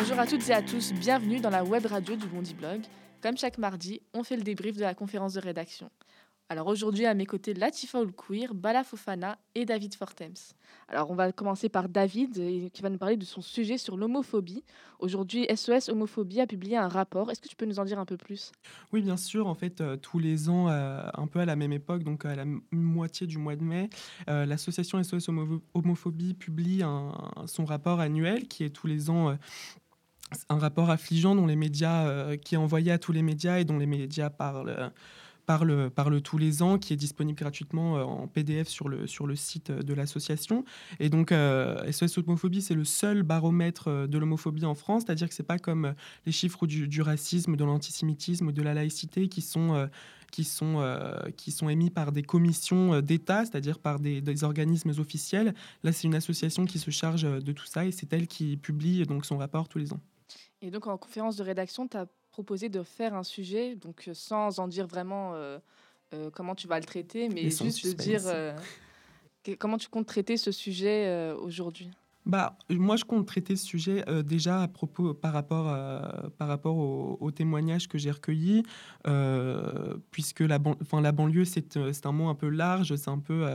Bonjour à toutes et à tous, bienvenue dans la web radio du Bondi Blog. Comme chaque mardi, on fait le débrief de la conférence de rédaction. Alors aujourd'hui, à mes côtés, Latifa Oulkouir, Bala Fofana et David Fortems. Alors on va commencer par David qui va nous parler de son sujet sur l'homophobie. Aujourd'hui, SOS Homophobie a publié un rapport. Est-ce que tu peux nous en dire un peu plus? Oui, bien sûr. En fait, euh, tous les ans, euh, un peu à la même époque, donc à la moitié du mois de mai, euh, l'association SOS Homophobie publie son rapport annuel qui est tous les ans un rapport affligeant dont les médias, qui est envoyé à tous les médias et dont les médias parlent parle, parle tous les ans, qui est disponible gratuitement euh, en PDF sur le, sur le site de l'association. Et donc, euh, SOS Homophobie, c'est le seul baromètre euh, de l'homophobie en France, c'est-à-dire que c'est pas comme les chiffres du, du racisme, de l'antisémitisme ou de la laïcité qui sont qui sont, qui sont émis par des commissions d'État, c'est-à-dire par des, des, organismes officiels. Là, c'est une association qui se charge de tout ça et c'est elle qui publie donc son rapport tous les ans. Et donc, en conférence de rédaction, tu as proposé de faire un sujet, donc euh, sans en dire vraiment euh, euh, comment tu vas le traiter, mais juste de dire comment tu comptes traiter ce sujet aujourd'hui. Bah, moi, je compte traiter ce sujet euh, déjà à propos, par rapport, par rapport au, témoignage que j'ai recueilli, euh, puisque la, enfin, la banlieue, euh, c'est un mot un peu large, c'est un peu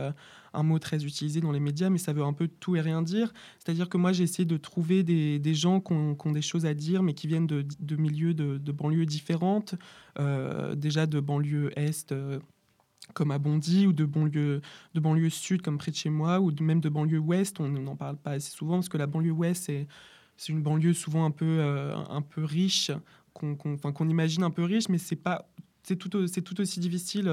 un mot très utilisé dans les médias, mais ça veut un peu tout et rien dire. C'est-à-dire que moi, j'ai essayé de trouver des, gens qui ont, des choses à dire, mais qui viennent de, de milieux de, banlieues différentes, déjà de banlieue est comme à Bondy ou de banlieue, de banlieue sud comme près de chez moi ou même de banlieue ouest. On n'en parle pas assez souvent parce que la banlieue ouest, c'est, une banlieue souvent un peu, euh, un peu riche, qu'on, qu'on, imagine un peu riche, mais c'est pas c'est tout, tout aussi difficile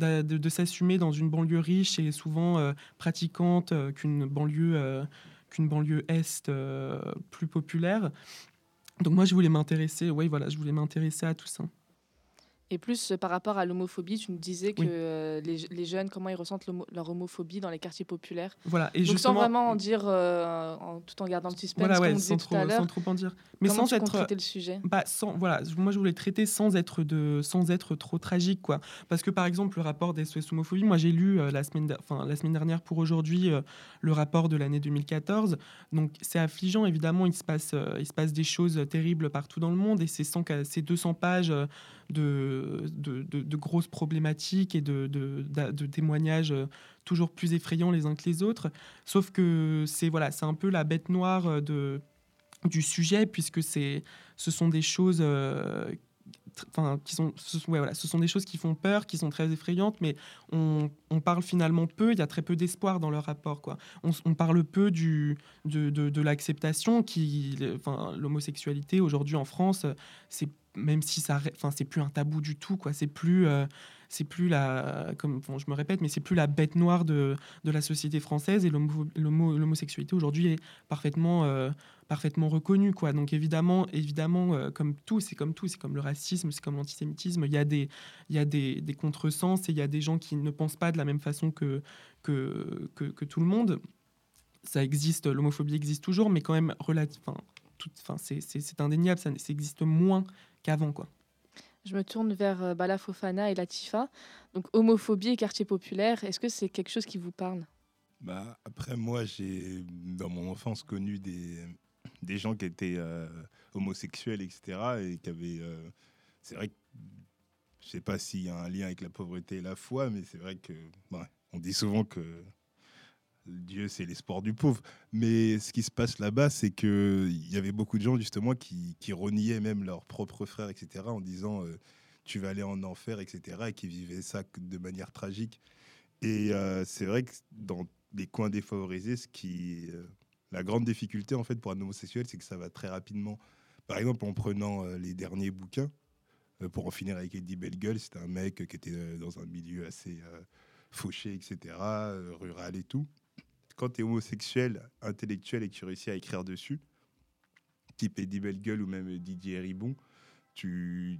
euh, de, s'assumer dans une banlieue riche et souvent euh, pratiquante qu'une banlieue, qu'une banlieue est plus populaire. Donc moi, je voulais m'intéresser, oui, voilà, je voulais m'intéresser à tout ça. Et plus euh, par rapport à l'homophobie, tu nous disais que euh, les, jeunes, comment ils ressentent leur homophobie dans les quartiers populaires. Voilà. Et Donc sans vraiment en dire, euh, en, tout en gardant le suspense, voilà, ouais, sans, trop, sans trop en dire. Mais sans être. traiter le sujet? bah, sans, voilà, moi je voulais traiter sans être de, sans être trop tragique, quoi. Parce que par exemple le rapport des SOS homophobie, moi j'ai lu la semaine, enfin la semaine dernière pour aujourd'hui le rapport de l'année 2014. Donc c'est affligeant évidemment. Il se passe, il se passe des choses terribles partout dans le monde et c'est 200 pages de, de, grosses problématiques et de, témoignages euh, toujours plus effrayants les uns que les autres. Sauf que c'est voilà, c'est un peu la bête noire euh, de, du sujet, puisque ce sont des choses euh, Enfin, qui sont, voilà, ce sont des choses qui font peur, qui sont très effrayantes, mais on, on parle finalement peu, il y a très peu d'espoir dans leur rapport. Quoi. On, on parle peu du, de, de, de l'acceptation, qui, enfin, l'homosexualité aujourd'hui en France, c'est même si ça, enfin, c'est plus un tabou du tout, quoi. C'est plus, euh, c'est plus la, comme je me répète, mais c'est plus la bête noire de, de la société française et l'homosexualité aujourd'hui est parfaitement, euh, parfaitement reconnue, quoi. Donc évidemment, évidemment, euh, comme tout, c'est comme tout, c'est comme le racisme, c'est comme l'antisémitisme. Il y a des, il y a des, des contresens et il y a des gens qui ne pensent pas de la même façon que, que, que, tout le monde. Ça existe, l'homophobie existe toujours, mais quand même enfin, c'est indéniable, ça, ça, existe moins qu'avant, quoi. Je me tourne vers euh, Bala Fofana et Latifa. Donc, homophobie et quartier populaire, est-ce que c'est quelque chose qui vous parle? Bah, Après, moi, j'ai, dans mon enfance, connu des, des gens qui étaient euh, homosexuels, etc. Et qui avaient. Euh, c'est vrai que. Je sais pas s'il y a un lien avec la pauvreté et la foi, mais c'est vrai que. on dit souvent que Dieu, c'est l'espoir du pauvre. Mais ce qui se passe là-bas, c'est qu'il y avait beaucoup de gens, justement, qui, reniaient même leurs propres frères, etc., en disant euh, tu vas aller en enfer, etc., et qui vivaient ça de manière tragique. Et euh, c'est vrai que dans les coins défavorisés, qui, euh, la grande difficulté, en fait, pour un homosexuel, c'est que ça va très rapidement. Par exemple, en prenant les derniers bouquins, pour en finir avec Eddie Bellegueule, c'était un mec qui était dans un milieu assez fauché, etc., rural et tout quand tu es homosexuel, intellectuel et que tu réussis à écrire dessus, type Eddie Bellegueule ou même Didier Ribon, tu,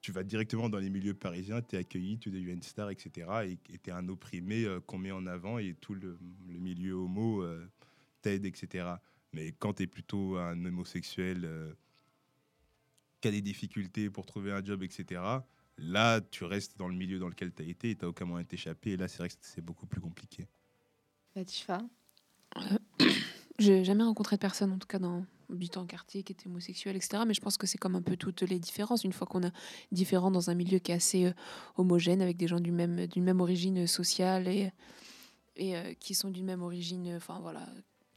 tu vas directement dans les milieux parisiens, tu es accueilli, tu deviens une star, etc. Et tu es un opprimé euh, qu'on met en avant et tout le, milieu homo euh, t'aide, etc. Mais quand tu es plutôt un homosexuel euh, qui a des difficultés pour trouver un job, etc., là, tu restes dans le milieu dans lequel tu as été et tu n'as aucun moyen de t'échapper. Et là, c'est vrai que c'est beaucoup plus compliqué. Latifa euh, J'ai jamais rencontré de personne, en tout cas dans habitant en quartier, qui était homosexuel, etc. Mais je pense que c'est comme un peu toutes les différences. Une fois qu'on est différent dans un milieu qui est assez euh, homogène, avec des gens d'une même, d'une même origine sociale et, et euh, qui sont d'une même origine, enfin voilà,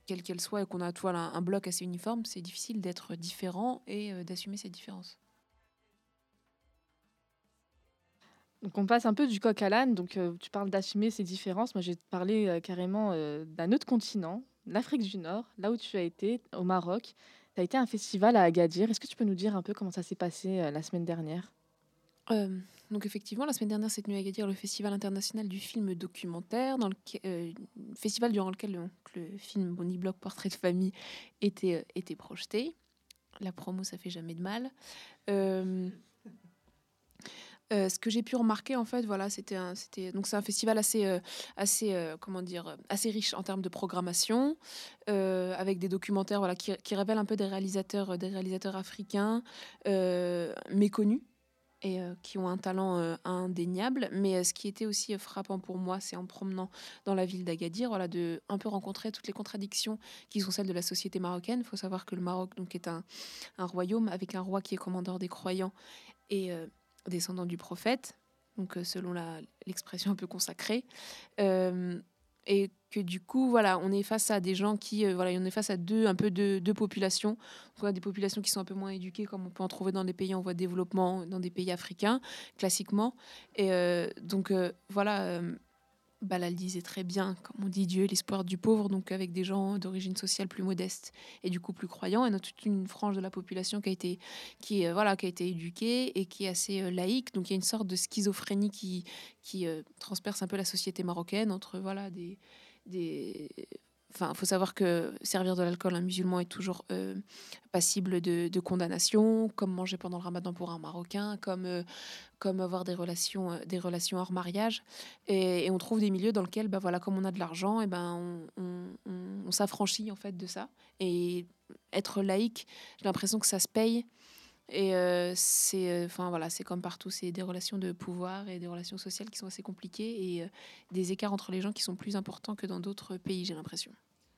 quelle qu'elle soit, et qu'on a voilà, un, bloc assez uniforme, c'est difficile d'être différent et d'assumer cette différence. Donc on passe un peu du coq à l'âne. Donc tu parles d'assumer ces différences. Moi, j'ai parlé carrément d'un autre continent, l'Afrique du Nord, là où tu as été, au Maroc. Tu as été à un festival à Agadir. Est-ce que tu peux nous dire un peu comment ça s'est passé la semaine dernière? Donc effectivement, la semaine dernière s'est tenu à Agadir le Festival international du film documentaire, dans festival durant lequel le, film Bonnie Block Portrait de famille était, était projeté. La promo, ça fait jamais de mal. Euh, ce que j'ai pu remarquer en fait voilà c'était c'était donc c'est un festival assez euh, assez euh, comment dire assez riche en termes de programmation avec des documentaires voilà qui, qui, révèlent un peu des réalisateurs des réalisateurs africains méconnus et qui ont un talent indéniable. Mais ce qui était aussi frappant pour moi c'est en promenant dans la ville d'Agadir voilà de un peu rencontrer toutes les contradictions qui sont celles de la société marocaine. Il faut savoir que le Maroc donc est un, un royaume avec un roi qui est commandeur des croyants et descendant du prophète, donc euh, selon l'expression un peu consacrée. Euh, et que du coup, voilà, on est face à des gens qui, euh, voilà, on est face à deux, un peu deux, populations. On a des populations qui sont un peu moins éduquées, comme on peut en trouver dans des pays en voie de développement, dans des pays africains, classiquement. Et donc, voilà, Balal disait très bien, comme on dit, Dieu est l'espoir du pauvre, donc avec des gens d'origine sociale plus modeste et du coup plus croyants, et a toute une frange de la population qui a été, qui, euh, voilà, qui a été éduquée et qui est assez euh, laïque. Donc il y a une sorte de schizophrénie qui, qui euh, transperce un peu la société marocaine entre voilà, des, des, Enfin, faut savoir que servir de l'alcool à un musulman est toujours euh, passible de, condamnation, comme manger pendant le ramadan pour un Marocain, comme, euh, comme avoir des relations, euh, des relations hors mariage. Et, on trouve des milieux dans lesquels, bah, voilà, comme on a de l'argent, et ben on, on s'affranchit en fait de ça. Et être laïque, j'ai l'impression que ça se paye. Et c'est enfin voilà, c'est comme partout, c'est des relations de pouvoir et des relations sociales qui sont assez compliquées et des écarts entre les gens qui sont plus importants que dans d'autres pays, j'ai l'impression.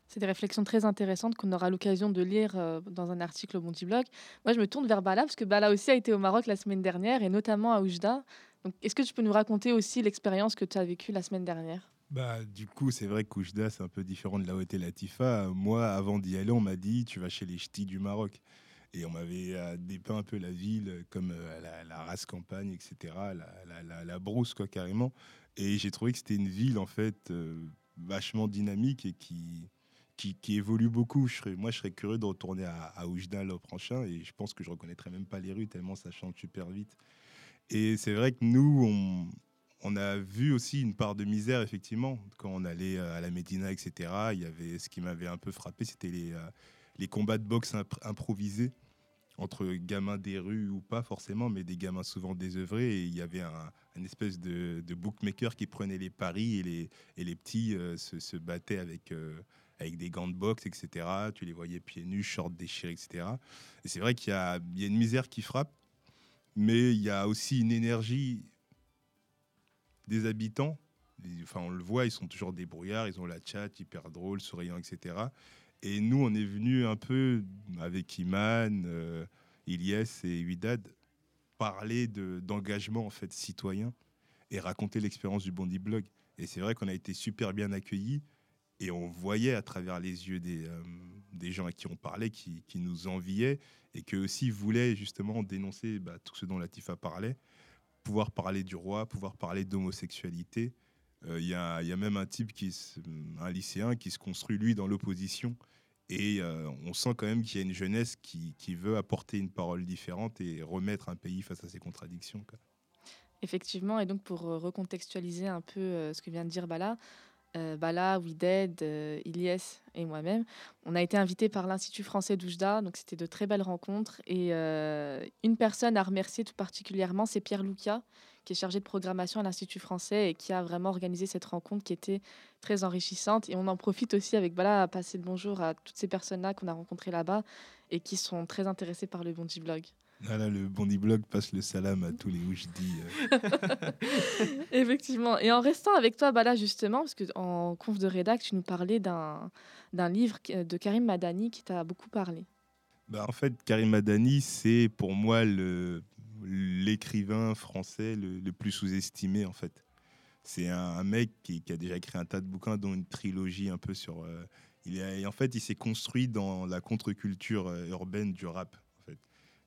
C'est des réflexions très intéressantes qu'on aura l'occasion de lire dans un article au Bondi Blog. Moi, je me tourne vers Bala parce que Bala aussi a été au Maroc la semaine dernière et notamment à Oujda. Donc, est-ce que tu peux nous raconter aussi l'expérience que tu as vécue la semaine dernière? Bah, du coup, c'est vrai qu'Oujda, c'est un peu différent de la où était Latifa. Moi, avant d'y aller, on m'a dit tu vas chez les ch'tis du Maroc. Et on m'avait euh, dépeint un peu la ville comme euh, la, race campagne, etc., la, brousse, quoi, carrément. Et j'ai trouvé que c'était une ville, en fait, euh, vachement dynamique et qui, qui, évolue beaucoup. Moi, je serais curieux de retourner à, Oujda l'an prochain et je pense que je reconnaîtrais même pas les rues tellement ça change super vite. Et c'est vrai que nous, on, on, a vu aussi une part de misère, effectivement, quand on allait à la Médina, etc. Il y avait ce qui m'avait un peu frappé, c'était les les combats de boxe improvisés entre gamins des rues ou pas forcément, mais des gamins souvent désœuvrés. Il y avait un, espèce de, bookmaker qui prenait les paris et les, et les petits euh, se, battaient avec, euh, avec des gants de boxe, etc. Tu les voyais pieds nus, shorts déchirés, etc. Et c'est vrai qu'il y, a, une misère qui frappe, mais il y a aussi une énergie des habitants. Enfin, on le voit, ils sont toujours débrouillards, ils ont la chat, hyper drôle, souriants, etc. Et nous, on est venu un peu avec Iman, euh, Ilyes et Huidad parler d'engagement en fait citoyen et raconter l'expérience du Bondi Blog. Et c'est vrai qu'on a été super bien accueillis et on voyait à travers les yeux des, euh, gens à qui on parlait qui, qui nous enviaient et qui aussi voulaient justement dénoncer bah, tout ce dont Latifa parlait, pouvoir parler du roi, pouvoir parler d'homosexualité, euh, il y, a, même un type, qui, un lycéen, qui se construit, lui, dans l'opposition. Et euh, on sent quand même qu'il y a une jeunesse qui, veut apporter une parole différente et remettre un pays face à ses contradictions. Effectivement, et donc pour euh, recontextualiser un peu ce que vient de dire Bala, Bala, Wided, Ilyes et moi-même, on a été invités par l'Institut français d'Oujda, donc c'était de très belles rencontres. Et une personne à remercier tout particulièrement, c'est Pierre Loukia, qui est chargé de programmation à l'Institut français et qui a vraiment organisé cette rencontre qui était très enrichissante. Et on en profite aussi avec voilà, à passer le bonjour à toutes ces personnes-là qu'on a rencontrées là-bas et qui sont très intéressées par le Bondi Blog. Voilà, le Bondi Blog passe le salam à tous les Oujdi. Euh. Effectivement. Et en restant avec toi, Bala, justement, parce qu'en conf de rédac, tu nous parlais d'un livre de Karim Madani qui t'a beaucoup parlé. bah, En fait, Karim Adani, c'est pour moi l'écrivain français le, plus sous-estimé, en fait. C'est un, mec qui, a déjà écrit un tas de bouquins, dont une trilogie un peu sur... Euh, il est, en fait, il s'est construit dans la contre-culture euh, urbaine du rap. En fait.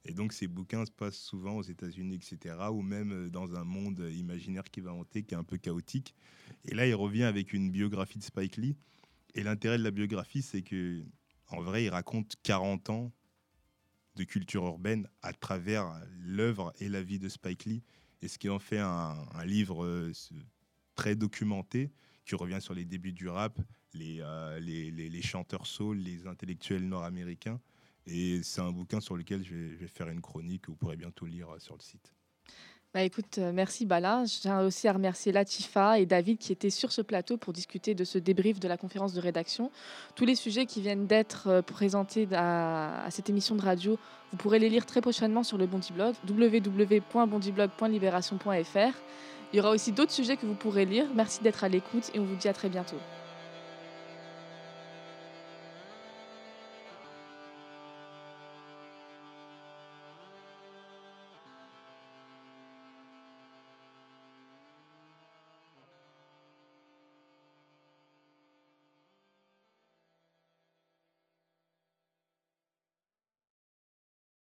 Et donc, ces bouquins se passent souvent aux États-Unis, etc., ou même euh, dans un monde imaginaire qui va hanter, qui est un peu chaotique. Et là, il revient avec une biographie de Spike Lee. Et l'intérêt de la biographie, c'est que, en vrai, il raconte 40 ans de culture urbaine à travers l'œuvre et la vie de Spike Lee. Et ce qui en fait un, livre euh, très documenté qui revient sur les débuts du rap, euh, les, les, les, chanteurs soul, les intellectuels nord-américains. Et c'est un bouquin sur lequel je vais, je vais, faire une chronique que vous pourrez bientôt lire euh, sur le site. Bah écoute, euh, merci Bala. Je tiens aussi à remercier Latifa et David qui étaient sur ce plateau pour discuter de ce débrief de la conférence de rédaction. Tous les sujets qui viennent d'être euh, présentés à, cette émission de radio, vous pourrez les lire très prochainement sur le Bondi Blog, www.bondiblog.libération.fr. Il y aura aussi d'autres sujets que vous pourrez lire. Merci d'être à l'écoute et on vous dit à très bientôt.